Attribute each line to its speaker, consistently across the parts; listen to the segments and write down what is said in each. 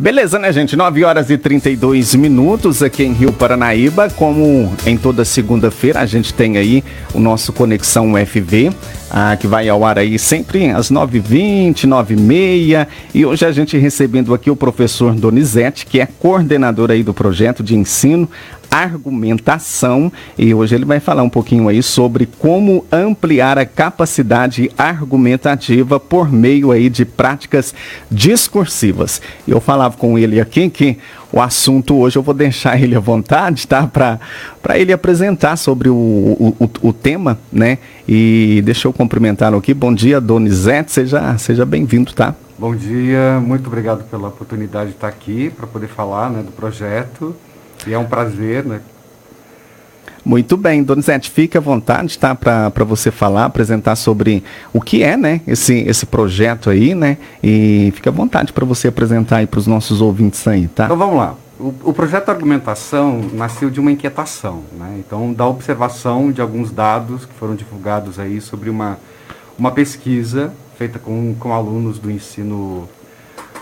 Speaker 1: Beleza, né, gente? 9 horas e 32 minutos aqui em Rio Paranaíba. Como em toda segunda-feira, a gente tem aí o nosso Conexão UFV, ah, que vai ao ar aí sempre às 9h20, 9h30. E hoje a gente recebendo aqui o professor Donizete, que é coordenador aí do projeto de ensino argumentação e hoje ele vai falar um pouquinho aí sobre como ampliar a capacidade argumentativa por meio aí de práticas discursivas. Eu falava com ele aqui que o assunto hoje eu vou deixar ele à vontade, tá? Para ele apresentar sobre o, o, o, tema, né? E deixa eu cumprimentá-lo aqui. Bom dia, Donizete, seja, seja bem-vindo, tá?
Speaker 2: Bom dia, muito obrigado pela oportunidade de estar aqui para poder falar né, do projeto. E é um prazer, né?
Speaker 1: Muito bem, Donizete, fique à vontade, tá? Para você falar, apresentar sobre o que é, né? Esse, esse projeto aí, né? E fique à vontade para você apresentar aí para os nossos ouvintes aí, tá?
Speaker 2: Então vamos lá. O, o projeto Argumentação nasceu de uma inquietação, né? Então, da observação de alguns dados que foram divulgados aí sobre uma, uma pesquisa feita com, com alunos do ensino,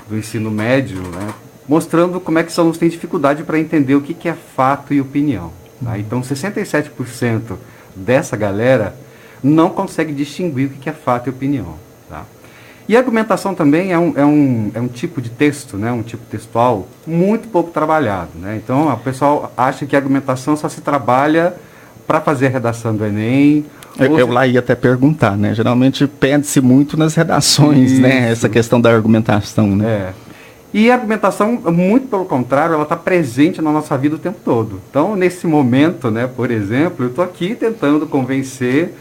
Speaker 2: do ensino médio, né? Mostrando como é que os alunos têm dificuldade para entender o que, que é fato e opinião. Tá? Então, 67% dessa galera não consegue distinguir o que, que é fato e opinião. Tá? E argumentação também é um, é, um, é um tipo de texto, né? um tipo textual muito pouco trabalhado. Né? Então, o pessoal acha que a argumentação só se trabalha para fazer a redação do Enem,
Speaker 1: eu, eu, lá ia até perguntar, né? Geralmente pede-se muito nas redações, Isso. né? Essa questão da argumentação, né?
Speaker 2: É. E a argumentação, muito pelo contrário, ela está presente na nossa vida o tempo todo. Então, nesse momento, né, por exemplo, eu estou aqui tentando convencer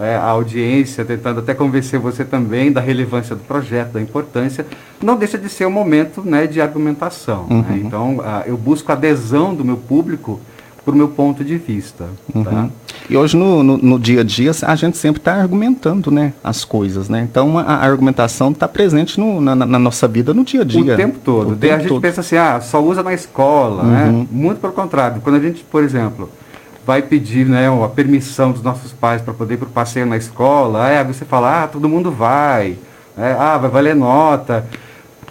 Speaker 2: é, a audiência, tentando até convencer você também da relevância do projeto, da importância. Não deixa de ser um momento né, de argumentação. Né? Uhum. Né? Então, a, eu busco adesão do meu público por meu ponto de vista. Tá? Uhum. Tá?
Speaker 1: E hoje no, no, no, dia a dia a gente sempre está argumentando né, as coisas, né? Então a, a argumentação está presente no, na, na, nossa vida no dia a dia.
Speaker 2: O tempo todo. O tempo a gente todo. pensa assim, ah, só usa na escola, né? uhum. né? Muito pelo contrário. Quando a gente, por exemplo, vai pedir né, a permissão dos nossos pais para poder ir para o passeio na escola, aí você fala, ah, todo mundo vai, é, ah, vai valer nota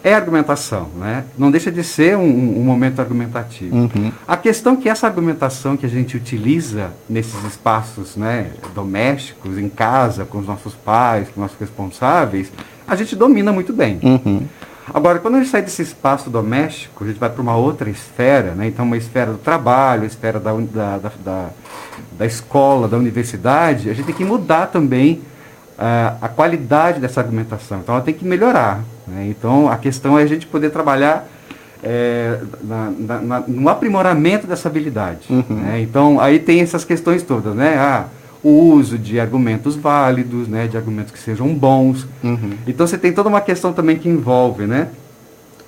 Speaker 2: é argumentação, né? não deixa de ser um, um momento argumentativo. Uhum. A questão é que essa argumentação que a gente utiliza nesses espaços né, domésticos, em casa, com os nossos pais, com os nossos responsáveis, a gente domina muito bem. Uhum. Agora, quando a gente sai desse espaço doméstico, a gente vai para uma outra esfera, né? então uma esfera do trabalho, a esfera da, da, da, da, da escola, da universidade, a gente tem que mudar também uh, a qualidade dessa argumentação. Então ela tem que melhorar. Né? Então, a questão é a gente poder trabalhar é, na, na, na, no aprimoramento dessa habilidade. Uhum. Né? Então, aí tem essas questões todas, né? Ah, o uso de argumentos válidos, né? De argumentos que sejam bons. Uhum. Então, você tem toda uma questão também que envolve, né?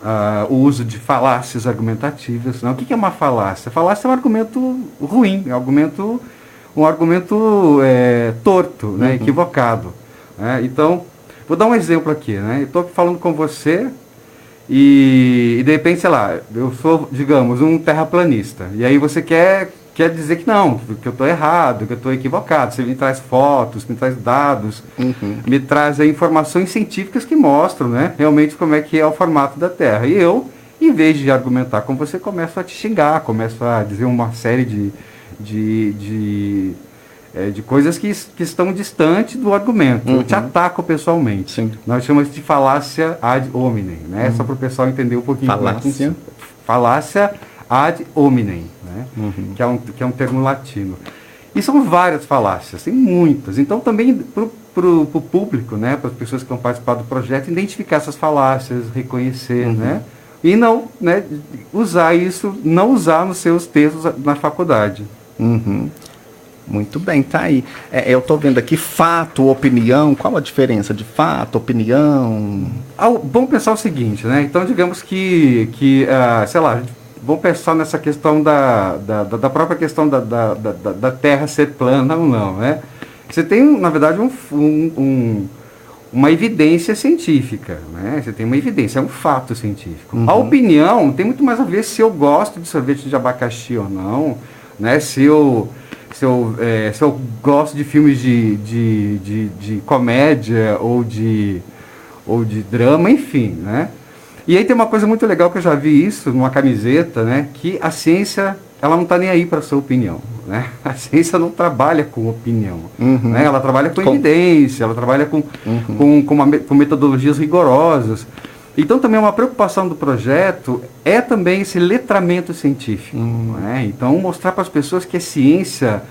Speaker 2: Ah, o uso de falácias argumentativas. Né? O que, que é uma falácia? Falácia é um argumento ruim, é um argumento, um argumento é, torto, né? Uhum. equivocado. Né? Então, Vou dar um exemplo aqui, né? Eu estou falando com você e, e, de repente, sei lá, eu sou, digamos, um terraplanista. E aí você quer, quer dizer que não, que eu estou errado, que eu estou equivocado. Você me traz fotos, me traz dados, uhum. me traz aí, informações científicas que mostram, né? Realmente como é que é o formato da Terra. E eu, em vez de argumentar com você, começo a te xingar, começo a dizer uma série de, de, de é, de coisas que, que estão distantes do argumento. Uhum. Eu te ataco pessoalmente. Sim. Nós chamamos de falácia ad hominem, né? Uhum. Só para o pessoal entender um pouquinho.
Speaker 1: Falácia?
Speaker 2: Falácia ad hominem, né? Uhum. que, é um, que é um termo latino. E são várias falácias, tem muitas. Então também para o público, né, para as pessoas que vão participar do projeto, identificar essas falácias, reconhecer, uhum. né? E não né, usar isso, não usar nos seus textos na faculdade.
Speaker 1: Uhum. Muito bem, tá aí. É, eu estou vendo aqui fato, opinião. Qual a diferença de fato, opinião?
Speaker 2: Ah, vamos pensar o seguinte, né? Então, digamos que, que uh, sei lá, vamos pensar nessa questão da, da, da própria questão da, da, da, da, Terra ser plana ou não, né? Você tem, na verdade, um, um, um uma evidência científica, né? Você tem uma evidência, é um fato científico. Uhum. A opinião tem muito mais a ver se eu gosto de sorvete de abacaxi ou não, né? Se eu se eu, é, se eu gosto de filmes de, de, de, de, comédia ou de, ou de drama, enfim, né? E aí tem uma coisa muito legal que eu já vi isso numa camiseta, né? Que a ciência, ela não está nem aí para a sua opinião, né? A ciência não trabalha com opinião, uhum. né? Ela trabalha com, com, evidência, ela trabalha com, uhum. com, com, uma, com metodologias rigorosas. Então também uma preocupação do projeto é também esse letramento científico. Uhum. Né? Então mostrar para as pessoas que a ciência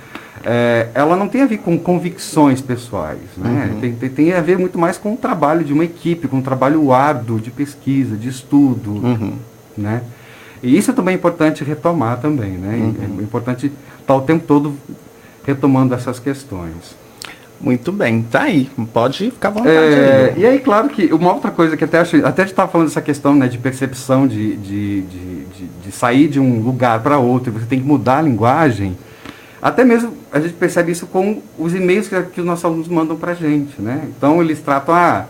Speaker 2: é, ela não tem a ver com convicções pessoais, né? Uhum. Tem, tem, tem, a ver muito mais com o trabalho de uma equipe, com o trabalho árduo de pesquisa, de estudo, uhum. né? E isso também é importante retomar também, né? Uhum. É importante estar o tempo todo retomando essas questões.
Speaker 1: Muito bem, tá aí, pode ficar à vontade.
Speaker 2: É, aí. E aí, claro que uma outra coisa que até acho, até a gente estava falando dessa questão né, de percepção, de, de, de, de, sair de um lugar para outro, você tem que mudar a linguagem. Até mesmo a gente percebe isso com os e-mails que, que os nossos alunos mandam para a gente. Né? Então eles tratam, ah,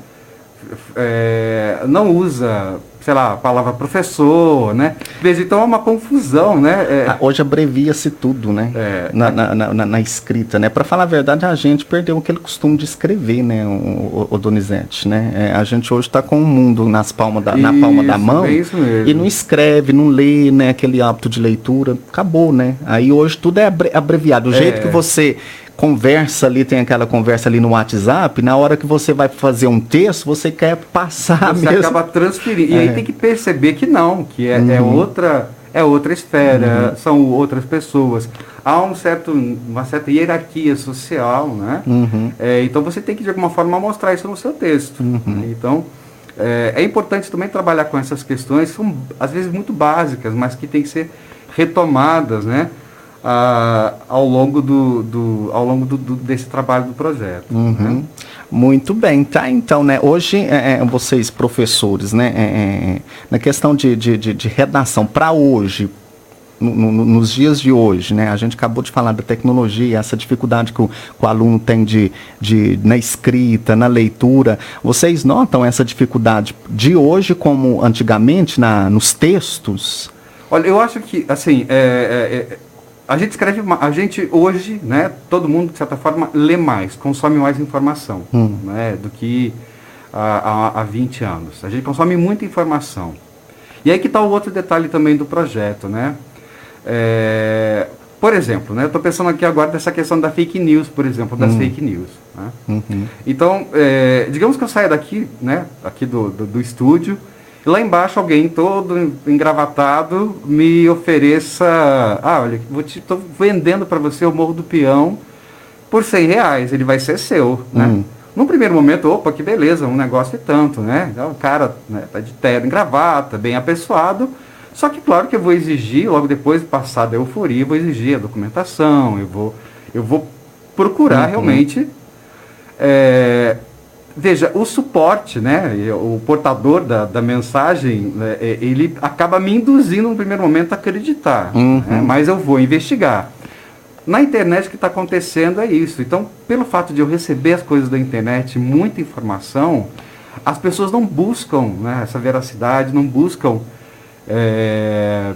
Speaker 2: é, não usa sei lá, a palavra professor, né? Então é uma confusão, né? É...
Speaker 1: Ah, hoje abrevia-se tudo, né? É, na, na, na, na, escrita, né? Para falar a verdade, a gente perdeu aquele costume de escrever, né, o, o, o Donizete, né? É, a gente hoje está com o mundo nas palmas da, isso, na palma da mão é e não escreve, não lê, né? Aquele hábito de leitura, acabou, né? Aí hoje tudo é abreviado. O jeito é. que você conversa ali, tem aquela conversa ali no WhatsApp, na hora que você vai fazer um texto, você quer passar
Speaker 2: você
Speaker 1: mesmo.
Speaker 2: acaba transferindo. É. E aí é. tem que perceber que não, que é, é uhum. é outra é outra esfera, uhum. são outras pessoas. Há um certo, uma certa hierarquia social, né? Uhum. É, então você tem que de alguma forma mostrar isso no seu texto. Uhum. Né? Então é, é, importante também trabalhar com essas questões, são às vezes muito básicas, mas que têm que ser retomadas, né? Ah, ao longo, do, do ao longo do, do, desse trabalho do projeto.
Speaker 1: Uhum. Né? Muito bem, tá? Então, né, hoje é, é vocês professores, né, é, é, na questão de, de, de, de redação, para hoje, no, no, nos dias de hoje, né? A gente acabou de falar da tecnologia, essa dificuldade que o, que o, aluno tem de, de, na escrita, na leitura. Vocês notam essa dificuldade de hoje como antigamente na, nos textos?
Speaker 2: Olha, eu acho que, assim, é, é, é a gente escreve, a gente hoje, né, todo mundo de certa forma lê mais, consome mais informação, hum. né, do que há, há 20 anos. A gente consome muita informação. E aí que está o outro detalhe também do projeto, né? É, por exemplo, né, eu estou pensando aqui agora dessa questão da fake news, por exemplo, das hum. fake news. Né? Uhum. Então, é, digamos que eu saia daqui, né, aqui do, do, do estúdio, e lá embaixo alguém todo engravatado me ofereça, ah, olha, estou vendendo para você o Morro do Peão por 100 reais, ele vai ser seu, né? Hum. Num primeiro momento, opa, que beleza, um negócio e tanto, né? Então, o cara né, tá de terno, gravata, bem apessoado, só que claro que eu vou exigir, logo depois de passar da euforia, eu vou exigir a documentação, eu vou, eu vou procurar uhum. realmente é, Veja, o suporte, né, o portador da, da mensagem, né, ele acaba me induzindo no primeiro momento a acreditar, uhum. né, mas eu vou investigar. Na internet o que está acontecendo é isso. Então, pelo fato de eu receber as coisas da internet, muita informação, as pessoas não buscam né, essa veracidade, não buscam é,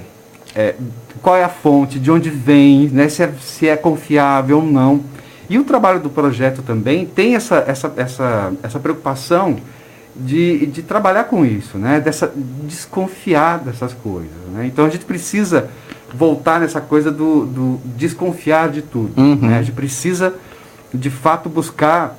Speaker 2: é, qual é a fonte, de onde vem, né, se, é, se é confiável ou não. E o trabalho do projeto também tem essa, essa, essa, essa preocupação de, de trabalhar com isso, né? Dessa, desconfiar dessas coisas. Né? Então a gente precisa voltar nessa coisa do, do desconfiar de tudo. Uhum. Né? A gente precisa, de fato, buscar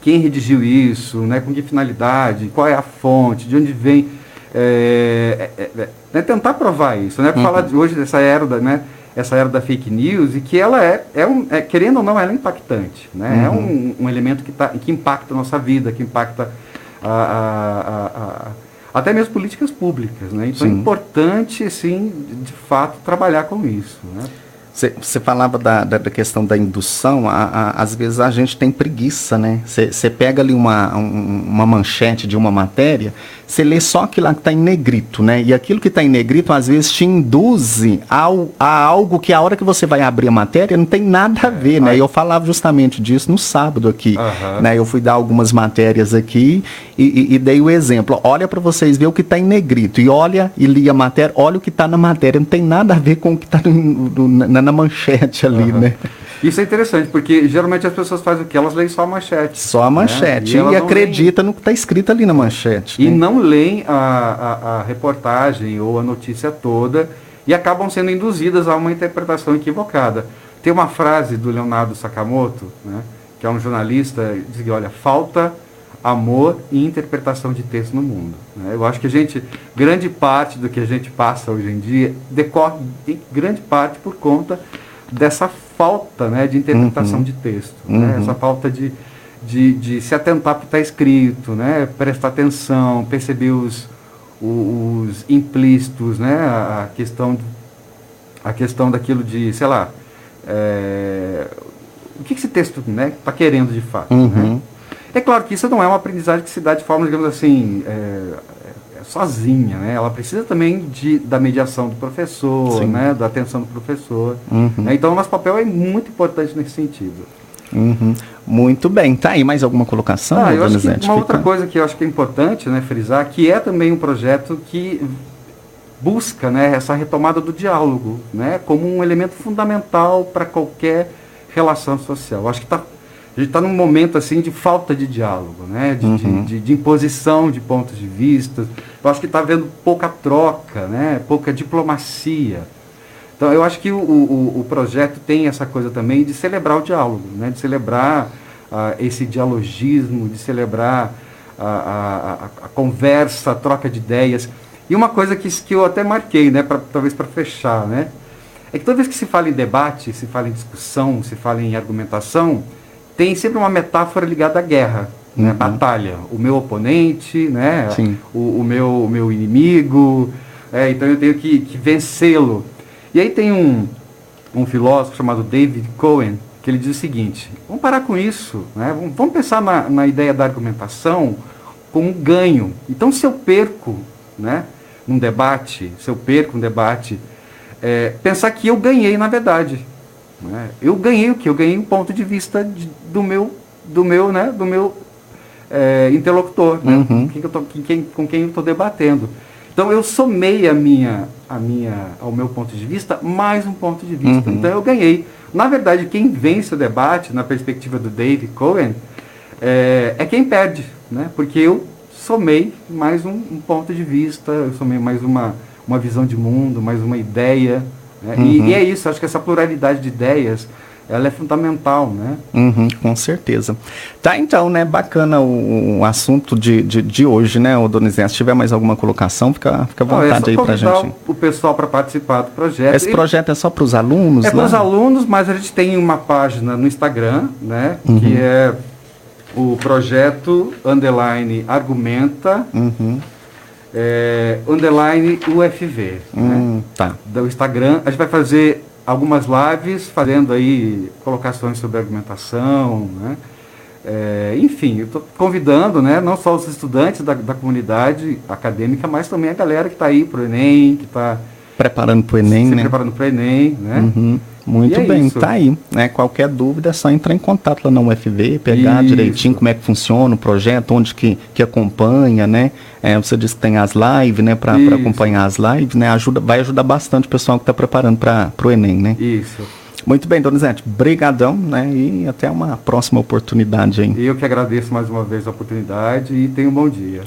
Speaker 2: quem redigiu isso, né? com que finalidade, qual é a fonte, de onde vem. É, é, é, né? tentar provar isso. Né? Uhum. Falar hoje dessa era da. Né? Essa era da fake news e que ela é, é, um, é querendo ou não, ela é impactante. Né? É uhum. É um, um, elemento que, tá, que impacta a nossa vida, que impacta a, a, a, até mesmo políticas públicas. Né? Então é sim. é importante, sim, de fato, trabalhar com isso. Né?
Speaker 1: Você falava da, da, da, questão da indução, a, a, às vezes a gente tem preguiça, né? Você pega ali uma, um, uma manchete de uma matéria, você lê só aquilo que está em negrito, né? E aquilo que está em negrito às vezes te induz ao, a algo que a hora que você vai abrir a matéria não tem nada a ver, né? E eu falava justamente disso no sábado aqui, né? Eu fui dar algumas matérias aqui e, e, e dei o exemplo. Olha para vocês ver o que está em negrito e olha e li a matéria, olha o que está na matéria, não tem nada a ver com o que está na na manchete ali, uhum. né?
Speaker 2: Isso é interessante, porque geralmente as pessoas fazem o que? Elas leem só a manchete.
Speaker 1: Só a manchete. Né? E, e acredita leem... no que está escrito ali na manchete.
Speaker 2: E né? não leem a, a, a reportagem ou a notícia toda e acabam sendo induzidas a uma interpretação equivocada. Tem uma frase do Leonardo Sakamoto, né, que é um jornalista, diz que, olha, falta amor e interpretação de texto no mundo. Né? Eu acho que a gente, grande parte do que a gente passa hoje em dia, decorre em grande parte por conta dessa falta né, de interpretação uhum. de texto, uhum. né? essa falta de, de, de se atentar para o que está escrito, né? prestar atenção, perceber os, os, implícitos, né? a, questão, a questão daquilo de, sei lá, é, o que esse texto está né, tá querendo de fato. Né? Uhum. Né? É claro que isso não é uma aprendizagem que se dá de forma, digamos assim, é, é sozinha, né? Ela precisa também de, da mediação do professor, né? Da atenção do professor. Uhum. Né? Então, o nosso papel é muito importante nesse sentido.
Speaker 1: Uhum. Muito bem. Tá aí mais alguma colocação?
Speaker 2: Ah, eu acho que uma Fica... outra coisa que eu acho que é importante né, frisar, que é também um projeto que busca né, essa retomada do diálogo né, como um elemento fundamental para qualquer relação social. Eu acho que está a gente está num momento assim de falta de diálogo, né? de, uhum. de, de, de imposição de pontos de vista. Eu acho que está havendo pouca troca, né? pouca diplomacia. Então eu acho que o, o, o, projeto tem essa coisa também de celebrar o diálogo, né? de celebrar uh, esse dialogismo, de celebrar a, a, a, a, conversa, a troca de ideias. E uma coisa que, que eu até marquei, né? pra, talvez para fechar, né? é que toda vez que se fala em debate, se fala em discussão, se fala em argumentação, tem sempre uma metáfora ligada à guerra, né? uhum. batalha. O meu oponente, né? O, o, meu, o meu inimigo, é, então eu tenho que, que vencê-lo. E aí tem um, um filósofo chamado David Cohen, que ele diz o seguinte, vamos parar com isso, né? vamos pensar na, na ideia da argumentação como um ganho. Então se eu perco né, num debate, se eu perco um debate, é, pensar que eu ganhei na verdade. Né? Eu ganhei o que? Eu ganhei um ponto de vista de, do meu, do meu, né, do meu é, interlocutor, né? uhum. com, quem eu tô, quem, com quem eu estou debatendo. Então eu somei a minha, a minha, ao meu ponto de vista mais um ponto de vista. Uhum. Então eu ganhei. Na verdade, quem vence o debate, na perspectiva do Dave Cohen, é, é quem perde, né? Porque eu somei mais um, um, ponto de vista, eu somei mais uma, uma visão de mundo, mais uma ideia, né? Uhum. E, e, é isso, acho que essa pluralidade de ideias, ela é fundamental, né?
Speaker 1: Uhum, com certeza. Tá, então, né, bacana o, o assunto de, de, de, hoje, né, o Donizete, se tiver mais alguma colocação, fica, fica à vontade Não, é aí pra gente.
Speaker 2: o pessoal para participar do projeto.
Speaker 1: Esse projeto é só para os alunos?
Speaker 2: É para os alunos, mas a gente tem uma página no Instagram, né, uhum. que é o projeto underline argumenta uhum é, underline UFV. Hum,
Speaker 1: né? Tá.
Speaker 2: Do Instagram. A gente vai fazer algumas lives fazendo aí colocações sobre argumentação, né? É, enfim, eu estou convidando né, não só os estudantes da, da comunidade acadêmica, mas também a galera que está aí para o Enem, que está
Speaker 1: preparando para o Enem,
Speaker 2: né? Preparando para o Enem, né?
Speaker 1: Uhum. Muito é bem, isso. tá aí. Né? Qualquer dúvida é só entrar em contato lá na UFV, pegar isso. direitinho como é que funciona o projeto, onde que, que acompanha, né? É, você disse que tem as lives, né? Para acompanhar as lives, né? Ajuda, vai ajudar bastante o pessoal que está preparando para o Enem, né?
Speaker 2: Isso.
Speaker 1: Muito bem, Donizete, brigadão, né? E até uma próxima oportunidade aí.
Speaker 2: Eu que agradeço mais uma vez a oportunidade e tenha um bom dia.